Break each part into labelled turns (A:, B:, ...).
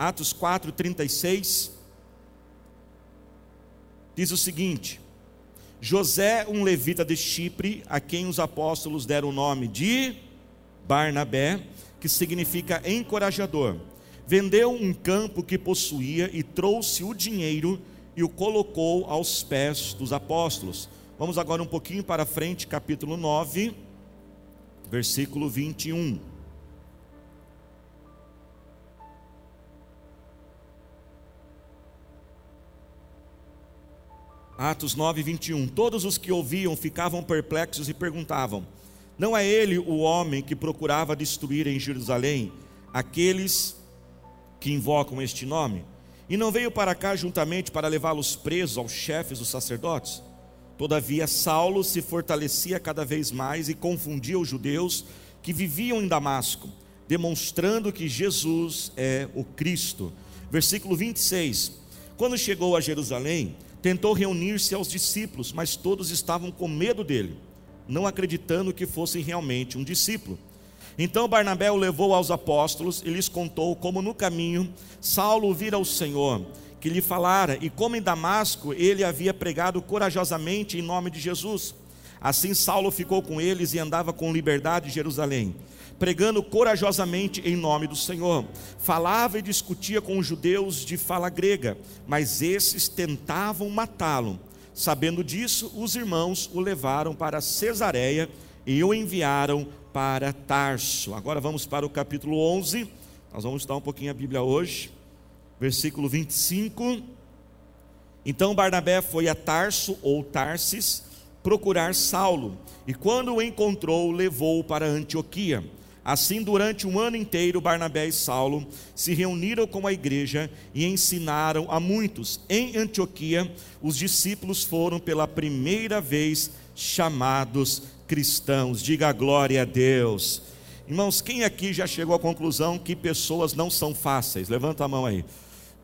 A: Atos 4, 36, diz o seguinte: José, um levita de Chipre, a quem os apóstolos deram o nome de Barnabé, que significa encorajador, vendeu um campo que possuía e trouxe o dinheiro e o colocou aos pés dos apóstolos. Vamos agora um pouquinho para frente, capítulo 9, versículo 21. Atos 9, 21. Todos os que ouviam ficavam perplexos e perguntavam: Não é ele o homem que procurava destruir em Jerusalém aqueles que invocam este nome? E não veio para cá juntamente para levá-los presos aos chefes dos sacerdotes? Todavia, Saulo se fortalecia cada vez mais e confundia os judeus que viviam em Damasco, demonstrando que Jesus é o Cristo. Versículo 26. Quando chegou a Jerusalém, tentou reunir-se aos discípulos, mas todos estavam com medo dele, não acreditando que fosse realmente um discípulo. Então Barnabé o levou aos apóstolos e lhes contou como no caminho Saulo vira o Senhor, que lhe falara, e como em Damasco ele havia pregado corajosamente em nome de Jesus. Assim Saulo ficou com eles e andava com liberdade em Jerusalém pregando corajosamente em nome do Senhor. Falava e discutia com os judeus de fala grega, mas esses tentavam matá-lo. Sabendo disso, os irmãos o levaram para Cesareia e o enviaram para Tarso. Agora vamos para o capítulo 11. Nós vamos estudar um pouquinho a Bíblia hoje. Versículo 25. Então Barnabé foi a Tarso ou Tarsis procurar Saulo, e quando o encontrou, levou-o para Antioquia. Assim, durante um ano inteiro, Barnabé e Saulo se reuniram com a igreja e ensinaram a muitos. Em Antioquia, os discípulos foram pela primeira vez chamados cristãos. Diga glória a Deus. Irmãos, quem aqui já chegou à conclusão que pessoas não são fáceis? Levanta a mão aí.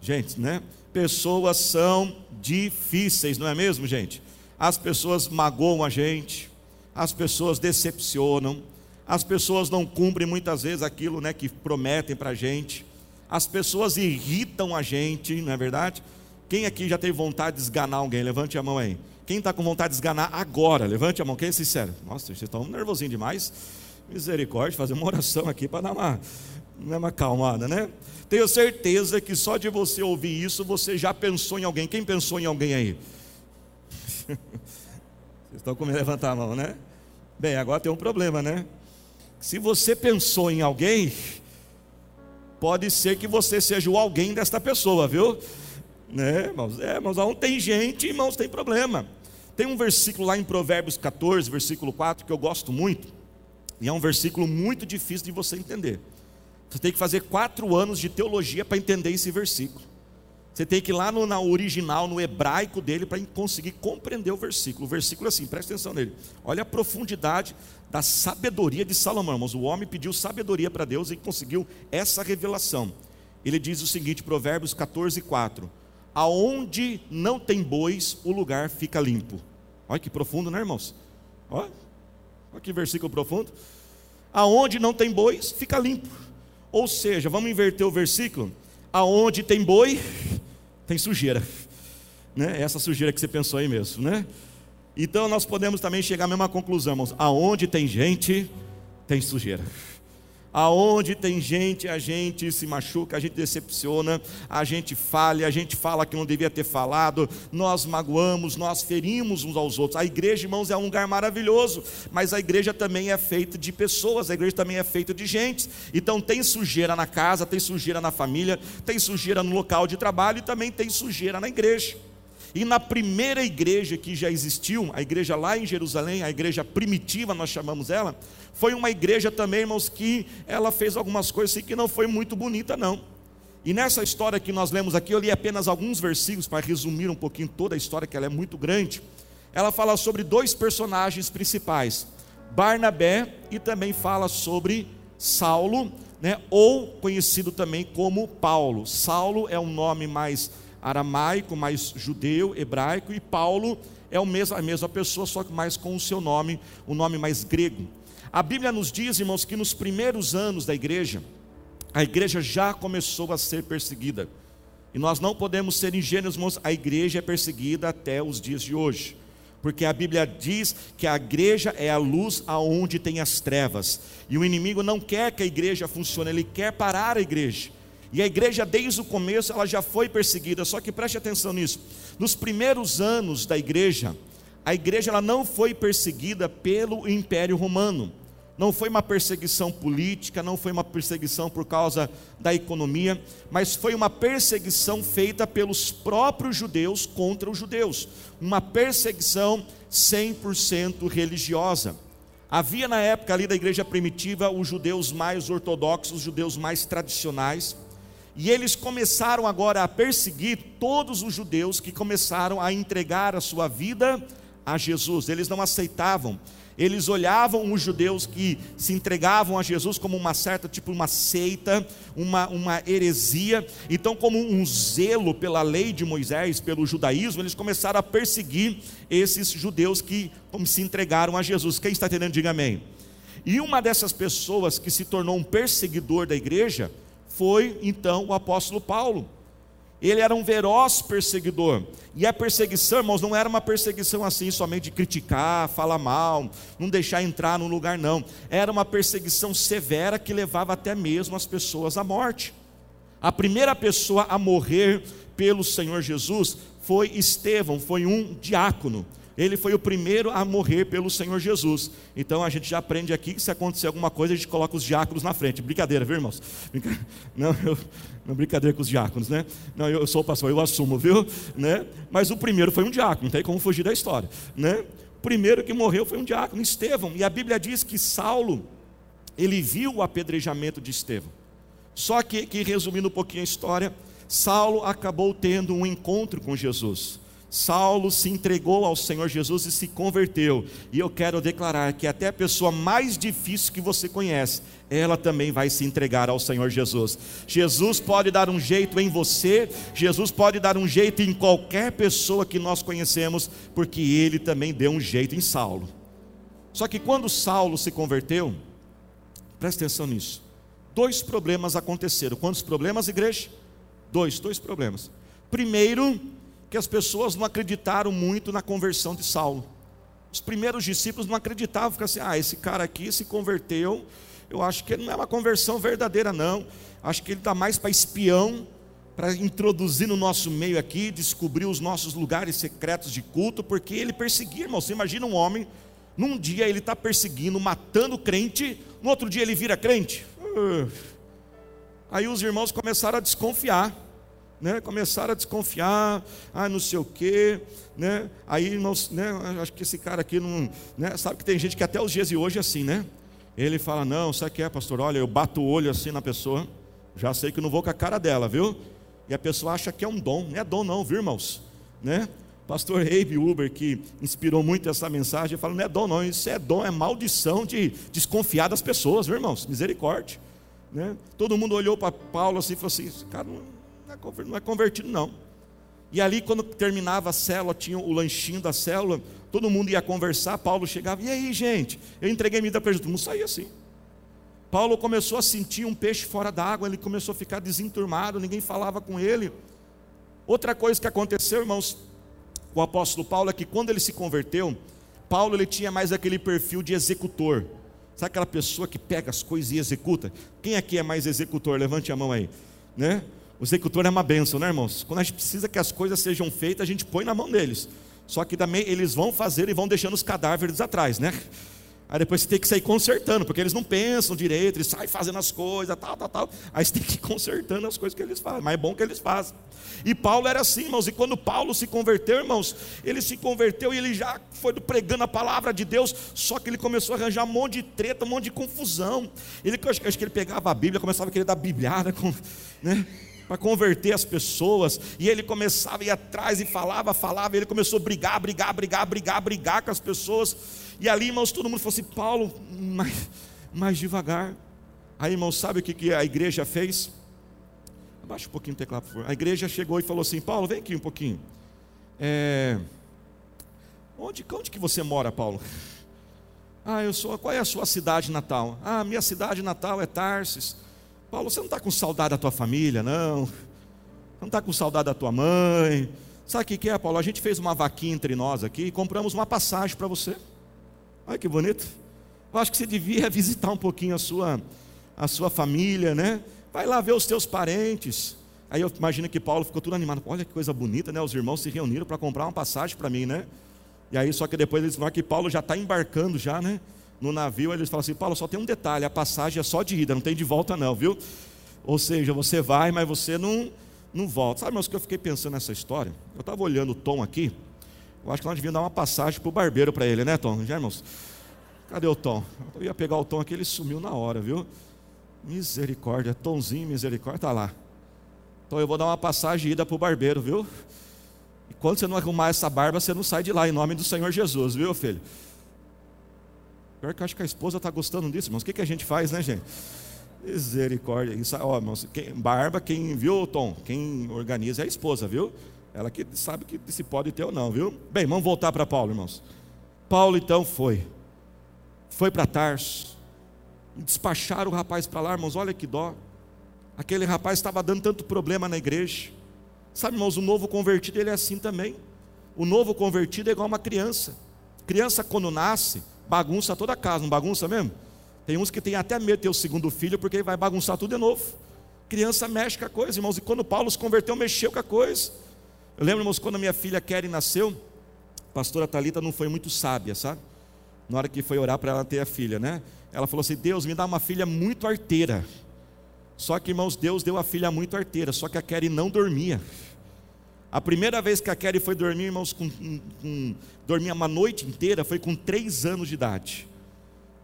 A: Gente, né? Pessoas são difíceis, não é mesmo, gente? As pessoas magoam a gente, as pessoas decepcionam as pessoas não cumprem muitas vezes aquilo né, que prometem para a gente. As pessoas irritam a gente, não é verdade? Quem aqui já teve vontade de esganar alguém? Levante a mão aí. Quem está com vontade de esganar agora? Levante a mão. Quem é sincero? Nossa, vocês estão nervosinhos demais. Misericórdia, fazer uma oração aqui para dar uma, uma acalmada, né? Tenho certeza que só de você ouvir isso, você já pensou em alguém. Quem pensou em alguém aí? Vocês estão com medo de levantar a mão, né? Bem, agora tem um problema, né? Se você pensou em alguém, pode ser que você seja o alguém desta pessoa, viu? Né, irmãos? É, irmãos, não tem gente, irmãos, tem problema. Tem um versículo lá em Provérbios 14, versículo 4, que eu gosto muito, e é um versículo muito difícil de você entender. Você tem que fazer quatro anos de teologia para entender esse versículo. Você tem que ir lá no na original, no hebraico dele, para conseguir compreender o versículo. O versículo é assim, presta atenção nele. Olha a profundidade da sabedoria de Salomão. Mas o homem pediu sabedoria para Deus e conseguiu essa revelação. Ele diz o seguinte, Provérbios 14, 4: Aonde não tem bois, o lugar fica limpo. Olha que profundo, né, irmãos? Olha, olha que versículo profundo. Aonde não tem bois, fica limpo. Ou seja, vamos inverter o versículo. Aonde tem boi, tem sujeira. Né? Essa sujeira que você pensou aí mesmo, né? Então nós podemos também chegar à mesma conclusão, irmãos. Aonde tem gente, tem sujeira. Aonde tem gente, a gente se machuca, a gente decepciona, a gente falha, a gente fala que não devia ter falado, nós magoamos, nós ferimos uns aos outros. A igreja, irmãos, é um lugar maravilhoso, mas a igreja também é feita de pessoas, a igreja também é feita de gente. Então tem sujeira na casa, tem sujeira na família, tem sujeira no local de trabalho e também tem sujeira na igreja. E na primeira igreja que já existiu, a igreja lá em Jerusalém, a igreja primitiva, nós chamamos ela, foi uma igreja também, irmãos, que ela fez algumas coisas assim que não foi muito bonita, não. E nessa história que nós lemos aqui, eu li apenas alguns versículos para resumir um pouquinho toda a história, que ela é muito grande. Ela fala sobre dois personagens principais, Barnabé e também fala sobre Saulo, né, ou conhecido também como Paulo. Saulo é um nome mais aramaico, mais judeu, hebraico, e Paulo é o mesmo, a mesma pessoa, só que mais com o seu nome, o nome mais grego. A Bíblia nos diz, irmãos, que nos primeiros anos da igreja, A igreja já começou a ser perseguida. E nós não podemos ser ingênuos, irmãos, a igreja é perseguida até os dias de hoje. Porque a Bíblia diz que a igreja é a luz aonde tem as trevas. E o inimigo não quer que a igreja funcione, ele quer parar a igreja. E a igreja, desde o começo, ela já foi perseguida. Só que preste atenção nisso. Nos primeiros anos da igreja, a igreja ela não foi perseguida pelo Império Romano. Não foi uma perseguição política, não foi uma perseguição por causa da economia, mas foi uma perseguição feita pelos próprios judeus contra os judeus. Uma perseguição 100% religiosa. Havia na época ali da igreja primitiva os judeus mais ortodoxos, os judeus mais tradicionais, e eles começaram agora a perseguir todos os judeus que começaram a entregar a sua vida a Jesus. Eles não aceitavam. Eles olhavam os judeus que se entregavam a Jesus como uma certa, tipo uma seita, uma, uma heresia. Então, como um zelo pela lei de Moisés, pelo judaísmo, eles começaram a perseguir esses judeus que se entregaram a Jesus. Quem está entendendo, diga amém. E uma dessas pessoas que se tornou um perseguidor da igreja foi então o apóstolo Paulo. Ele era um feroz perseguidor. E a perseguição, irmãos, não era uma perseguição assim, somente de criticar, falar mal, não deixar entrar no lugar, não. Era uma perseguição severa que levava até mesmo as pessoas à morte. A primeira pessoa a morrer pelo Senhor Jesus foi Estevão, foi um diácono. Ele foi o primeiro a morrer pelo Senhor Jesus. Então a gente já aprende aqui que se acontecer alguma coisa, a gente coloca os diáconos na frente. Brincadeira, viu, irmãos? Não, eu, não brincadeira com os diáconos, né? Não, eu sou o pastor, eu assumo, viu? Né? Mas o primeiro foi um diácono, não tem como fugir da história, né? O primeiro que morreu foi um diácono, Estevão. E a Bíblia diz que Saulo, ele viu o apedrejamento de Estevão. Só que, que resumindo um pouquinho a história, Saulo acabou tendo um encontro com Jesus. Saulo se entregou ao Senhor Jesus e se converteu. E eu quero declarar que até a pessoa mais difícil que você conhece, ela também vai se entregar ao Senhor Jesus. Jesus pode dar um jeito em você, Jesus pode dar um jeito em qualquer pessoa que nós conhecemos, porque ele também deu um jeito em Saulo. Só que quando Saulo se converteu, presta atenção nisso. Dois problemas aconteceram. Quantos problemas, igreja? Dois, dois problemas. Primeiro, que as pessoas não acreditaram muito na conversão de Saulo. Os primeiros discípulos não acreditavam, ficavam assim: ah, esse cara aqui se converteu, eu acho que ele não é uma conversão verdadeira, não. Acho que ele está mais para espião, para introduzir no nosso meio aqui, descobrir os nossos lugares secretos de culto, porque ele perseguia, irmão. Você imagina um homem, num dia ele está perseguindo, matando crente, no outro dia ele vira crente. Aí os irmãos começaram a desconfiar né, começaram a desconfiar, ah, não sei o quê, né, aí não, né, acho que esse cara aqui não, né, sabe que tem gente que até os dias de hoje é assim, né, ele fala, não, sabe o que é pastor, olha, eu bato o olho assim na pessoa, já sei que não vou com a cara dela, viu, e a pessoa acha que é um dom, não é dom não, viu irmãos, né, pastor Abe Uber, que inspirou muito essa mensagem, fala, não é dom não, isso é dom, é maldição de desconfiar das pessoas, viu irmãos, misericórdia, né, todo mundo olhou para Paulo assim e falou assim, cara, não não é convertido, não. E ali, quando terminava a célula, tinha o lanchinho da célula, todo mundo ia conversar. Paulo chegava, e aí, gente? Eu entreguei minha vida para Jesus. Mundo saía assim. Paulo começou a sentir um peixe fora d'água, ele começou a ficar desenturmado, ninguém falava com ele. Outra coisa que aconteceu, irmãos, com o apóstolo Paulo é que quando ele se converteu, Paulo ele tinha mais aquele perfil de executor. Sabe aquela pessoa que pega as coisas e executa? Quem aqui é mais executor? Levante a mão aí, né? O executor é uma benção, né, irmãos? Quando a gente precisa que as coisas sejam feitas, a gente põe na mão deles. Só que também eles vão fazer e vão deixando os cadáveres atrás, né? Aí depois você tem que sair consertando, porque eles não pensam direito, eles saem fazendo as coisas, tal, tal, tal. Aí você tem que ir consertando as coisas que eles fazem, mas é bom que eles fazem. E Paulo era assim, irmãos, e quando Paulo se converteu, irmãos, ele se converteu e ele já foi pregando a palavra de Deus, só que ele começou a arranjar um monte de treta, um monte de confusão. Ele, acho, acho que ele pegava a Bíblia, começava a querer dar bibliada, com, né? Para converter as pessoas, e ele começava a ir atrás e falava, falava, e ele começou a brigar, brigar, brigar, brigar, brigar com as pessoas, e ali, irmãos, todo mundo falou assim: Paulo, mais, mais devagar. Aí, irmãos, sabe o que, que a igreja fez? Abaixa um pouquinho o teclado, por favor. A igreja chegou e falou assim: Paulo, vem aqui um pouquinho. É... Onde, onde que você mora, Paulo? Ah, eu sou. Qual é a sua cidade natal? Ah, minha cidade natal é Tarsis. Paulo, você não está com saudade da tua família, não? Não está com saudade da tua mãe? Sabe o que é, Paulo? A gente fez uma vaquinha entre nós aqui e compramos uma passagem para você. Olha que bonito. Eu acho que você devia visitar um pouquinho a sua, a sua família, né? Vai lá ver os teus parentes. Aí eu imagino que Paulo ficou tudo animado. Olha que coisa bonita, né? Os irmãos se reuniram para comprar uma passagem para mim, né? E aí, só que depois eles falam que Paulo já está embarcando já, né? No navio, eles falam assim: Paulo, só tem um detalhe: a passagem é só de ida, não tem de volta, não, viu? Ou seja, você vai, mas você não, não volta. Sabe, mas o que eu fiquei pensando nessa história? Eu estava olhando o Tom aqui. Eu acho que nós devíamos dar uma passagem para o barbeiro para ele, né, Tom? Já, irmãos? Cadê o Tom? Eu ia pegar o Tom aqui, ele sumiu na hora, viu? Misericórdia, Tomzinho, misericórdia, está lá. Então eu vou dar uma passagem ida para o barbeiro, viu? E quando você não arrumar essa barba, você não sai de lá, em nome do Senhor Jesus, viu, filho? Pior que eu acho que a esposa está gostando disso, irmãos. O que, que a gente faz, né, gente? Misericórdia. Isso, ó, irmãos, quem, barba, quem viu, Tom, quem organiza é a esposa, viu? Ela que sabe que se pode ter ou não, viu? Bem, vamos voltar para Paulo, irmãos. Paulo então foi. Foi para Tarso. Despacharam o rapaz para lá, irmãos. Olha que dó. Aquele rapaz estava dando tanto problema na igreja. Sabe, irmãos, o novo convertido ele é assim também. O novo convertido é igual uma criança. Criança quando nasce, bagunça toda a casa, não bagunça mesmo? Tem uns que tem até medo de ter o segundo filho, porque vai bagunçar tudo de novo. Criança mexe com a coisa, irmãos. E quando Paulo se converteu, mexeu com a coisa. Eu lembro, irmãos, quando minha filha Keren nasceu, a pastora Talita não foi muito sábia, sabe? Na hora que foi orar para ela ter a filha, né? Ela falou assim: Deus, me dá uma filha muito arteira. Só que, irmãos, Deus deu a filha muito arteira, só que a Kelly não dormia. A primeira vez que a Kelly foi dormir, irmãos, com, com, dormia uma noite inteira, foi com três anos de idade.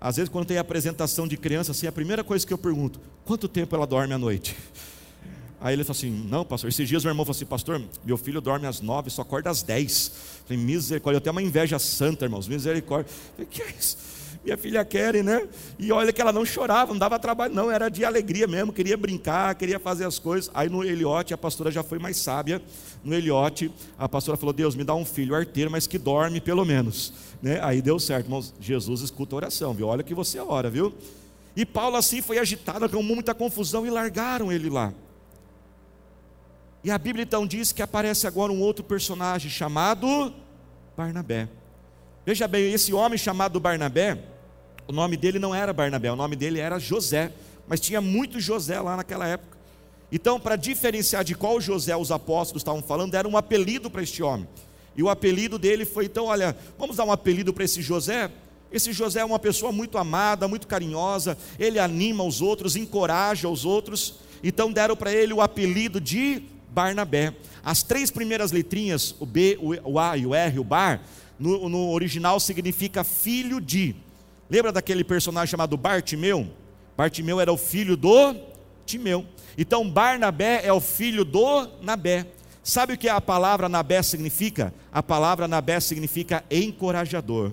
A: Às vezes, quando tem apresentação de criança, assim, a primeira coisa que eu pergunto: quanto tempo ela dorme à noite? Aí ele falou assim: Não, pastor. Esses dias meu irmão falou assim: Pastor, meu filho dorme às nove, só acorda às dez. falei: Misericórdia, eu tenho uma inveja santa, irmãos, misericórdia. falei: Que é isso? Minha filha quer, né? E olha que ela não chorava, não dava trabalho, não, era de alegria mesmo, queria brincar, queria fazer as coisas. Aí no Eliote, a pastora já foi mais sábia. No Eliote, a pastora falou: Deus, me dá um filho arteiro, mas que dorme pelo menos. Né? Aí deu certo, irmãos. Jesus escuta a oração, viu? Olha que você ora, viu? E Paulo assim foi agitado, com muita confusão e largaram ele lá. E a Bíblia então diz que aparece agora um outro personagem chamado Barnabé. Veja bem, esse homem chamado Barnabé, o nome dele não era Barnabé, o nome dele era José, mas tinha muito José lá naquela época. Então, para diferenciar de qual José os apóstolos estavam falando, era um apelido para este homem. E o apelido dele foi: então, olha, vamos dar um apelido para esse José? Esse José é uma pessoa muito amada, muito carinhosa, ele anima os outros, encoraja os outros. Então, deram para ele o apelido de Barnabé. As três primeiras letrinhas, o B, o A e o R, o Bar, no, no original significa filho de. Lembra daquele personagem chamado Bartimeu? Bartimeu era o filho do Timeu. Então Barnabé é o filho do Nabé. Sabe o que a palavra Nabé significa? A palavra Nabé significa encorajador.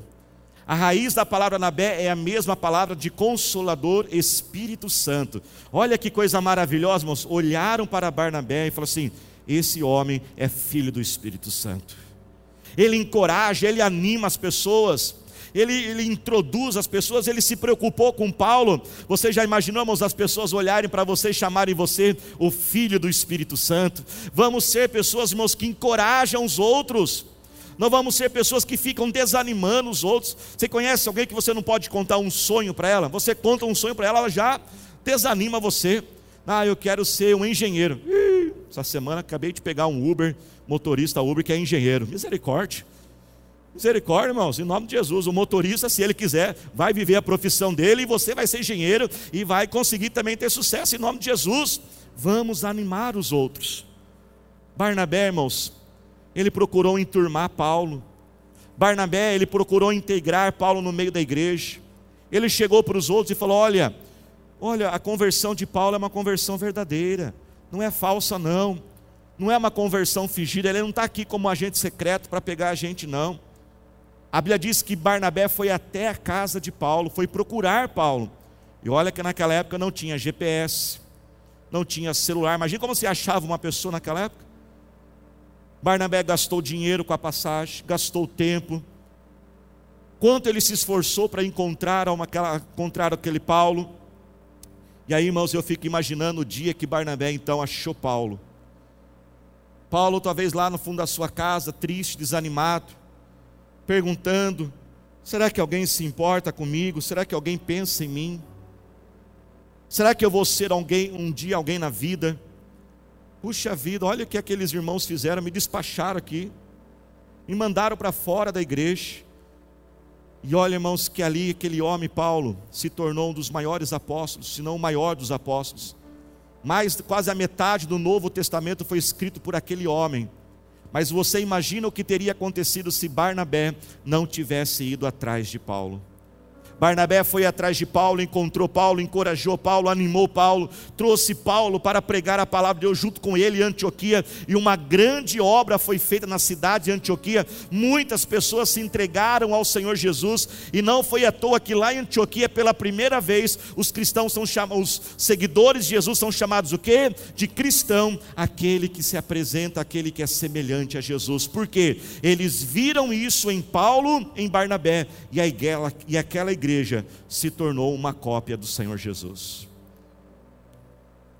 A: A raiz da palavra Nabé é a mesma palavra de consolador, Espírito Santo. Olha que coisa maravilhosa, irmãos. Olharam para Barnabé e falaram assim: esse homem é filho do Espírito Santo ele encoraja, ele anima as pessoas. Ele, ele, introduz as pessoas, ele se preocupou com Paulo. Você já imaginamos as pessoas olharem para você e chamarem você o filho do Espírito Santo? Vamos ser pessoas, irmãos, que encorajam os outros. Não vamos ser pessoas que ficam desanimando os outros. Você conhece alguém que você não pode contar um sonho para ela? Você conta um sonho para ela, ela já desanima você. Ah, eu quero ser um engenheiro. Ih, essa semana acabei de pegar um Uber motorista Uber que é engenheiro. Misericórdia. Misericórdia, irmãos, em nome de Jesus. O motorista, se ele quiser, vai viver a profissão dele e você vai ser engenheiro e vai conseguir também ter sucesso em nome de Jesus. Vamos animar os outros. Barnabé, irmãos, ele procurou enturmar Paulo. Barnabé, ele procurou integrar Paulo no meio da igreja. Ele chegou para os outros e falou: Olha, olha, a conversão de Paulo é uma conversão verdadeira, não é falsa, não não é uma conversão fingida, ele não está aqui como agente secreto para pegar a gente, não. A Bíblia diz que Barnabé foi até a casa de Paulo, foi procurar Paulo. E olha que naquela época não tinha GPS, não tinha celular. Imagina como se achava uma pessoa naquela época. Barnabé gastou dinheiro com a passagem, gastou tempo. Quanto ele se esforçou para encontrar, uma, encontrar aquele Paulo. E aí, irmãos, eu fico imaginando o dia que Barnabé então achou Paulo. Paulo, talvez lá no fundo da sua casa, triste, desanimado, perguntando: será que alguém se importa comigo? Será que alguém pensa em mim? Será que eu vou ser alguém um dia alguém na vida? Puxa vida, olha o que aqueles irmãos fizeram, me despacharam aqui, me mandaram para fora da igreja. E olha, irmãos, que ali aquele homem, Paulo, se tornou um dos maiores apóstolos, se não o maior dos apóstolos. Mais quase a metade do Novo Testamento foi escrito por aquele homem. Mas você imagina o que teria acontecido se Barnabé não tivesse ido atrás de Paulo. Barnabé foi atrás de Paulo, encontrou Paulo, encorajou Paulo, animou Paulo, trouxe Paulo para pregar a palavra de Deus junto com ele em Antioquia, e uma grande obra foi feita na cidade de Antioquia. Muitas pessoas se entregaram ao Senhor Jesus, e não foi à toa que lá em Antioquia, pela primeira vez, os cristãos são chamados, os seguidores de Jesus são chamados o quê? De cristão, aquele que se apresenta, aquele que é semelhante a Jesus. Por quê? Eles viram isso em Paulo, em Barnabé, e, a igreja, e aquela igreja igreja se tornou uma cópia do Senhor Jesus.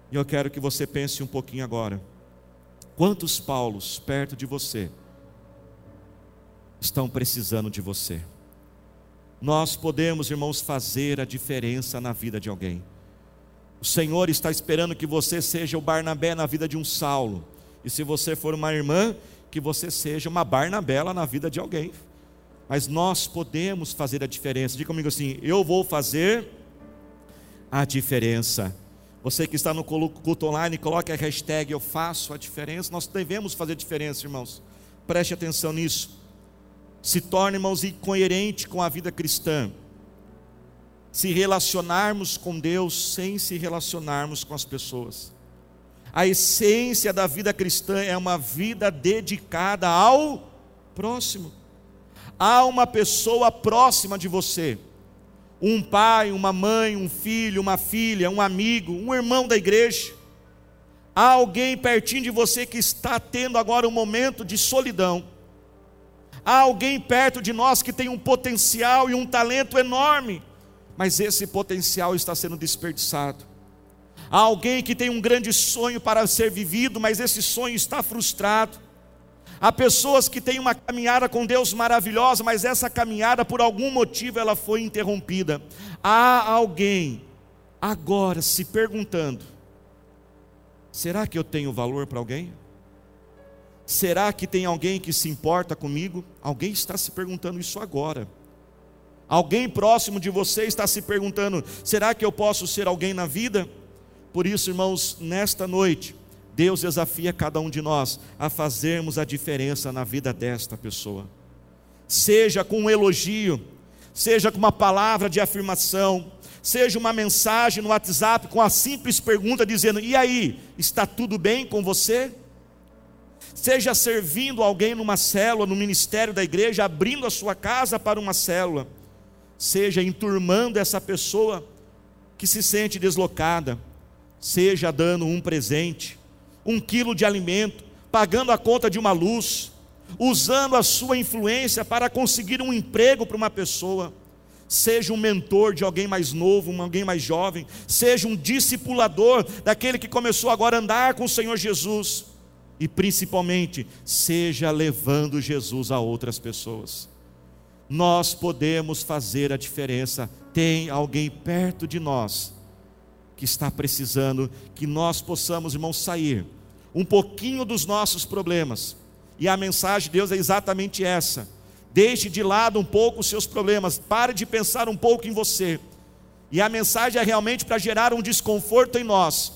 A: E eu quero que você pense um pouquinho agora. Quantos Paulos perto de você estão precisando de você? Nós podemos, irmãos, fazer a diferença na vida de alguém. O Senhor está esperando que você seja o Barnabé na vida de um Saulo. E se você for uma irmã, que você seja uma Barnabela na vida de alguém mas nós podemos fazer a diferença. Diga comigo assim: eu vou fazer a diferença. Você que está no culto online, coloque a hashtag Eu faço a diferença. Nós devemos fazer diferença, irmãos. Preste atenção nisso. Se torne, irmãos, incoerente com a vida cristã. Se relacionarmos com Deus sem se relacionarmos com as pessoas. A essência da vida cristã é uma vida dedicada ao próximo há uma pessoa próxima de você, um pai, uma mãe, um filho, uma filha, um amigo, um irmão da igreja, há alguém pertinho de você que está tendo agora um momento de solidão, há alguém perto de nós que tem um potencial e um talento enorme, mas esse potencial está sendo desperdiçado. Há alguém que tem um grande sonho para ser vivido, mas esse sonho está frustrado. Há pessoas que têm uma caminhada com Deus maravilhosa, mas essa caminhada, por algum motivo, ela foi interrompida. Há alguém agora se perguntando: será que eu tenho valor para alguém? Será que tem alguém que se importa comigo? Alguém está se perguntando isso agora. Alguém próximo de você está se perguntando: será que eu posso ser alguém na vida? Por isso, irmãos, nesta noite, Deus desafia cada um de nós a fazermos a diferença na vida desta pessoa. Seja com um elogio, seja com uma palavra de afirmação, seja uma mensagem no WhatsApp com a simples pergunta dizendo: "E aí, está tudo bem com você?" Seja servindo alguém numa célula, no ministério da igreja, abrindo a sua casa para uma célula. Seja enturmando essa pessoa que se sente deslocada, seja dando um presente, um quilo de alimento, pagando a conta de uma luz, usando a sua influência para conseguir um emprego para uma pessoa. Seja um mentor de alguém mais novo, alguém mais jovem, seja um discipulador daquele que começou agora a andar com o Senhor Jesus, e principalmente, seja levando Jesus a outras pessoas. Nós podemos fazer a diferença. Tem alguém perto de nós que está precisando que nós possamos, irmãos, sair um pouquinho dos nossos problemas. E a mensagem de Deus é exatamente essa. Deixe de lado um pouco os seus problemas, pare de pensar um pouco em você. E a mensagem é realmente para gerar um desconforto em nós,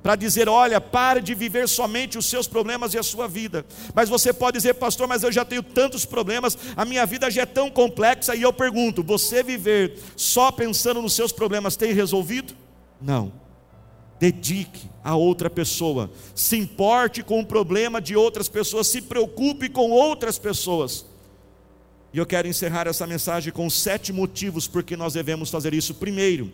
A: para dizer: olha, pare de viver somente os seus problemas e a sua vida. Mas você pode dizer, pastor, mas eu já tenho tantos problemas, a minha vida já é tão complexa. E eu pergunto: você viver só pensando nos seus problemas tem resolvido? Não dedique a outra pessoa, se importe com o problema de outras pessoas, se preocupe com outras pessoas. E eu quero encerrar essa mensagem com sete motivos porque nós devemos fazer isso. Primeiro,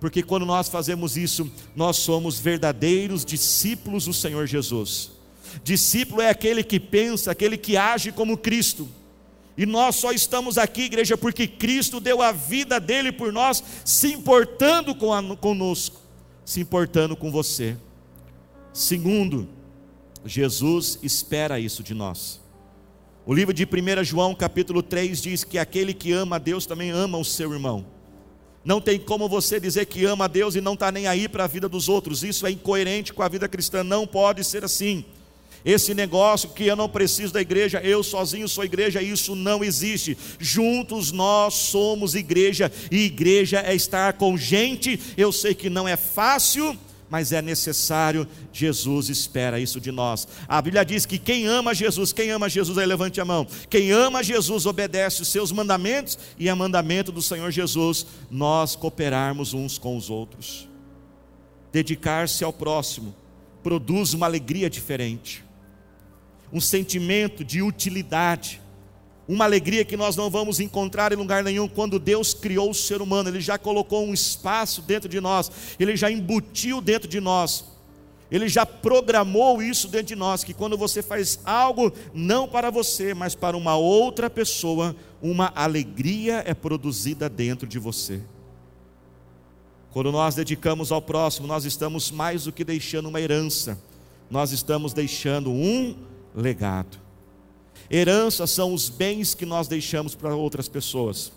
A: porque quando nós fazemos isso, nós somos verdadeiros discípulos do Senhor Jesus. Discípulo é aquele que pensa, aquele que age como Cristo. E nós só estamos aqui, igreja, porque Cristo deu a vida dele por nós, se importando conosco. Se importando com você. Segundo, Jesus espera isso de nós. O livro de 1 João, capítulo 3, diz que aquele que ama a Deus também ama o seu irmão. Não tem como você dizer que ama a Deus e não está nem aí para a vida dos outros. Isso é incoerente com a vida cristã. Não pode ser assim. Esse negócio que eu não preciso da igreja, eu sozinho sou igreja, isso não existe. Juntos nós somos igreja, e igreja é estar com gente. Eu sei que não é fácil, mas é necessário, Jesus espera isso de nós. A Bíblia diz que quem ama Jesus, quem ama Jesus, aí levante a mão. Quem ama Jesus obedece os seus mandamentos e é mandamento do Senhor Jesus nós cooperarmos uns com os outros. Dedicar-se ao próximo produz uma alegria diferente um sentimento de utilidade, uma alegria que nós não vamos encontrar em lugar nenhum quando Deus criou o ser humano, Ele já colocou um espaço dentro de nós, Ele já embutiu dentro de nós, Ele já programou isso dentro de nós, que quando você faz algo não para você, mas para uma outra pessoa, uma alegria é produzida dentro de você. Quando nós dedicamos ao próximo, nós estamos mais do que deixando uma herança, nós estamos deixando um legado. Herança são os bens que nós deixamos para outras pessoas.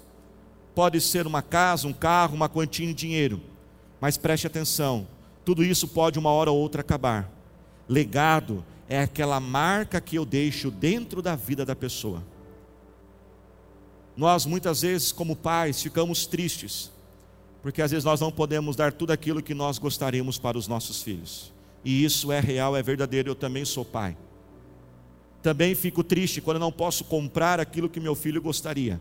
A: Pode ser uma casa, um carro, uma quantia de dinheiro, mas preste atenção: tudo isso pode uma hora ou outra acabar. Legado é aquela marca que eu deixo dentro da vida da pessoa. Nós muitas vezes, como pais, ficamos tristes, porque às vezes nós não podemos dar tudo aquilo que nós gostaríamos para os nossos filhos. E isso é real, é verdadeiro, eu também sou pai. Também fico triste quando não posso comprar aquilo que meu filho gostaria.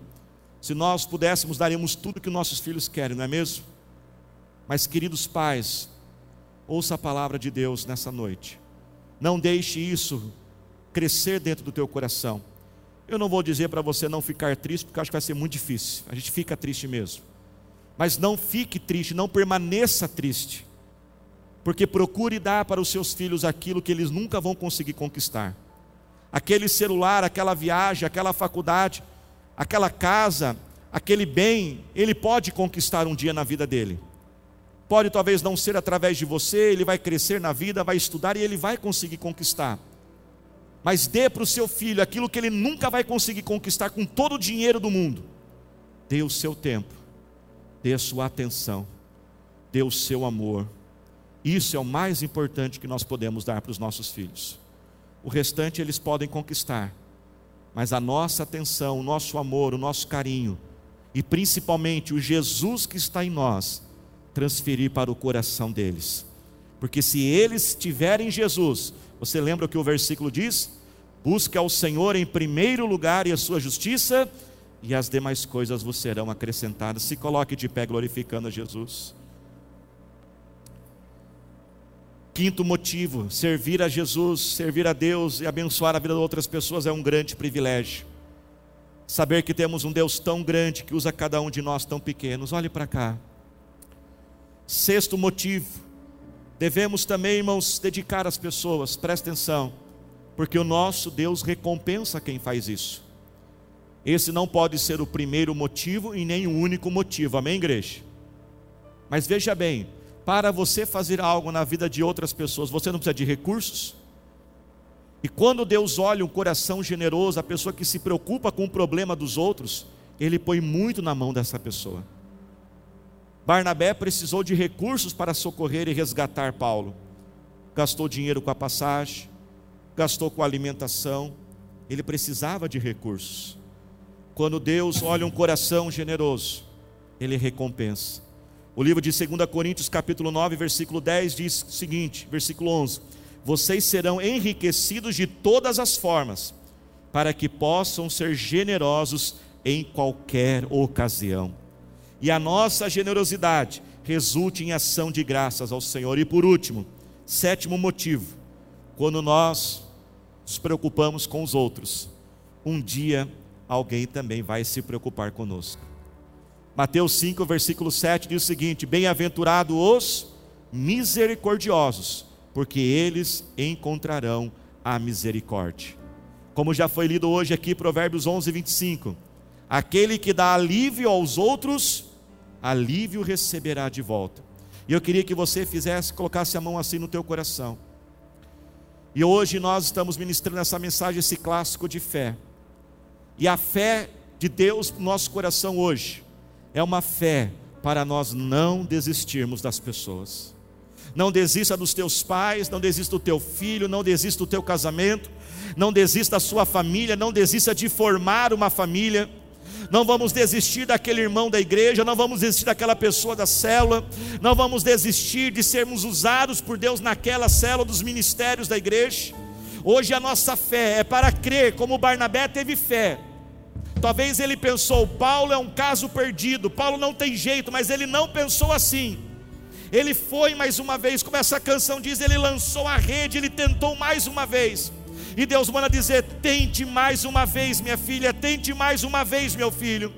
A: Se nós pudéssemos, daríamos tudo que nossos filhos querem, não é mesmo? Mas, queridos pais, ouça a palavra de Deus nessa noite. Não deixe isso crescer dentro do teu coração. Eu não vou dizer para você não ficar triste, porque acho que vai ser muito difícil. A gente fica triste mesmo. Mas não fique triste, não permaneça triste. Porque procure dar para os seus filhos aquilo que eles nunca vão conseguir conquistar aquele celular, aquela viagem, aquela faculdade, aquela casa, aquele bem, ele pode conquistar um dia na vida dele. Pode talvez não ser através de você, ele vai crescer na vida, vai estudar e ele vai conseguir conquistar. Mas dê para o seu filho aquilo que ele nunca vai conseguir conquistar com todo o dinheiro do mundo. Dê o seu tempo, dê a sua atenção, dê o seu amor. Isso é o mais importante que nós podemos dar para os nossos filhos. O restante eles podem conquistar. Mas a nossa atenção, o nosso amor, o nosso carinho e principalmente o Jesus que está em nós, transferir para o coração deles. Porque se eles tiverem Jesus, você lembra o que o versículo diz? Busque ao Senhor em primeiro lugar e a sua justiça, e as demais coisas vos serão acrescentadas. Se coloque de pé glorificando a Jesus. Quinto motivo: servir a Jesus, servir a Deus e abençoar a vida de outras pessoas é um grande privilégio. Saber que temos um Deus tão grande que usa cada um de nós tão pequenos. Olhe para cá. Sexto motivo: devemos também, irmãos, dedicar as pessoas, presta atenção, porque o nosso Deus recompensa quem faz isso. Esse não pode ser o primeiro motivo e nem o único motivo, amém, igreja? Mas veja bem, para você fazer algo na vida de outras pessoas, você não precisa de recursos. E quando Deus olha um coração generoso, a pessoa que se preocupa com o problema dos outros, Ele põe muito na mão dessa pessoa. Barnabé precisou de recursos para socorrer e resgatar Paulo. Gastou dinheiro com a passagem, gastou com a alimentação, ele precisava de recursos. Quando Deus olha um coração generoso, Ele recompensa. O livro de 2 Coríntios, capítulo 9, versículo 10 diz o seguinte, versículo 11: Vocês serão enriquecidos de todas as formas, para que possam ser generosos em qualquer ocasião. E a nossa generosidade resulte em ação de graças ao Senhor. E por último, sétimo motivo, quando nós nos preocupamos com os outros, um dia alguém também vai se preocupar conosco. Mateus 5, versículo 7 diz o seguinte: Bem-aventurados os misericordiosos, porque eles encontrarão a misericórdia. Como já foi lido hoje aqui, Provérbios 11, 25: Aquele que dá alívio aos outros, alívio receberá de volta. E eu queria que você fizesse, colocasse a mão assim no teu coração. E hoje nós estamos ministrando essa mensagem, esse clássico de fé. E a fé de Deus no nosso coração hoje é uma fé para nós não desistirmos das pessoas. Não desista dos teus pais, não desista do teu filho, não desista do teu casamento, não desista da sua família, não desista de formar uma família. Não vamos desistir daquele irmão da igreja, não vamos desistir daquela pessoa da célula, não vamos desistir de sermos usados por Deus naquela célula dos ministérios da igreja. Hoje a nossa fé é para crer, como Barnabé teve fé. Talvez ele pensou, Paulo é um caso perdido, Paulo não tem jeito, mas ele não pensou assim. Ele foi mais uma vez, como essa canção diz, ele lançou a rede, ele tentou mais uma vez. E Deus manda dizer: tente mais uma vez, minha filha, tente mais uma vez, meu filho.